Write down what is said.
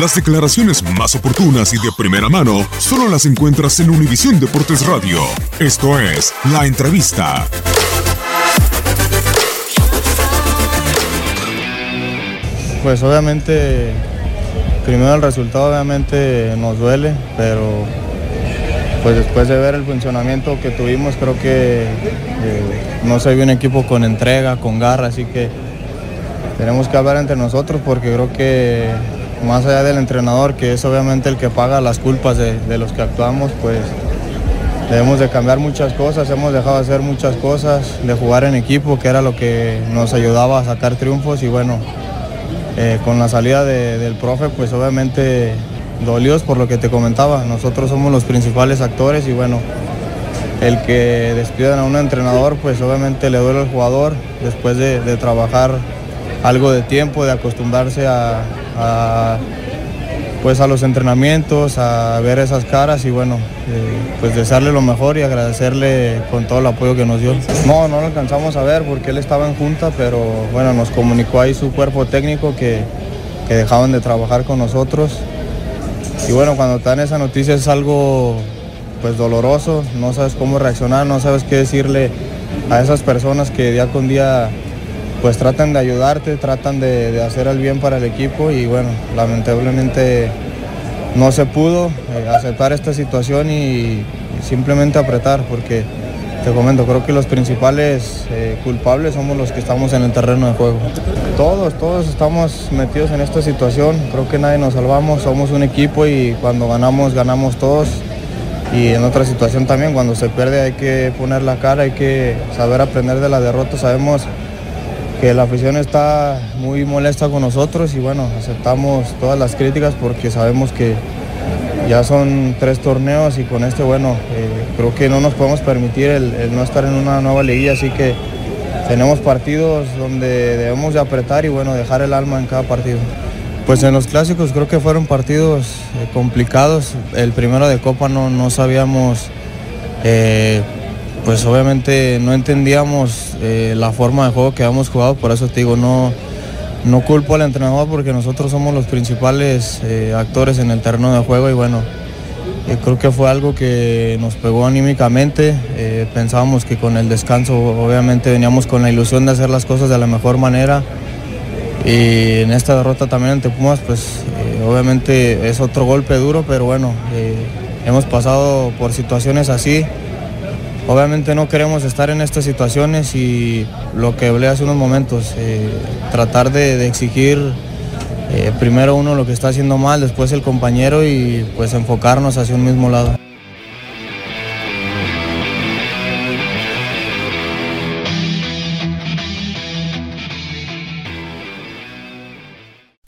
Las declaraciones más oportunas y de primera mano solo las encuentras en Univisión Deportes Radio. Esto es La Entrevista. Pues obviamente, primero el resultado obviamente nos duele, pero pues después de ver el funcionamiento que tuvimos, creo que eh, no se vio un equipo con entrega, con garra, así que tenemos que hablar entre nosotros porque creo que más allá del entrenador, que es obviamente el que paga las culpas de, los que actuamos, pues debemos de cambiar muchas cosas, hemos dejado de hacer muchas cosas, de jugar en equipo, que era lo que nos ayudaba a sacar triunfos y bueno, eh, con la salida de- del profe, pues obviamente dolidos por lo que te comentaba, nosotros somos los principales actores y bueno, el que despidan a un entrenador, pues obviamente le duele al jugador después de, de trabajar algo de tiempo, de acostumbrarse a, a, pues a los entrenamientos, a ver esas caras y bueno, eh, pues desearle lo mejor y agradecerle con todo el apoyo que nos dio. No, no lo alcanzamos a ver porque él estaba en junta, pero bueno, nos comunicó ahí su cuerpo técnico que, que dejaban de trabajar con nosotros. Y bueno, cuando te dan esa noticia es algo pues doloroso, no sabes cómo reaccionar, no sabes qué decirle a esas personas que día con día pues tratan de ayudarte, tratan de, hacer el bien para el equipo y bueno, lamentablemente no se pudo eh, aceptar esta situación y, y simplemente apretar porque te comento, creo que los principales eh, culpables somos los que estamos en el terreno de juego. Todos, todos estamos metidos en esta situación, creo que nadie nos salvamos, somos un equipo y cuando ganamos, ganamos todos. Y en otra situación también, cuando se pierde hay que poner la cara, hay que saber aprender de la derrota. Sabemos que la afición está muy molesta con nosotros y bueno, aceptamos todas las críticas porque sabemos que ya son tres torneos y con este, bueno, eh, creo que no nos podemos permitir el, no estar en una nueva liguilla, así que tenemos partidos donde debemos de apretar y bueno, dejar el alma en cada partido. Pues en los clásicos creo que fueron partidos eh, complicados. El primero de Copa no, no sabíamos, eh, pues obviamente no entendíamos eh, la forma de juego que habíamos jugado, por eso te digo, no, no culpo al entrenador porque nosotros somos los principales eh, actores en el terreno de juego y bueno, eh, creo que fue algo que nos pegó anímicamente. Pensábamos que con el descanso obviamente veníamos con la ilusión de hacer las cosas de la mejor manera. Y en esta derrota también ante Pumas, pues obviamente es otro golpe duro, pero bueno, hemos pasado por situaciones así. Obviamente no queremos estar en estas situaciones y lo que hablé hace unos momentos, eh, tratar de, exigir eh, primero uno lo que está haciendo mal, después el compañero y pues enfocarnos hacia un mismo lado.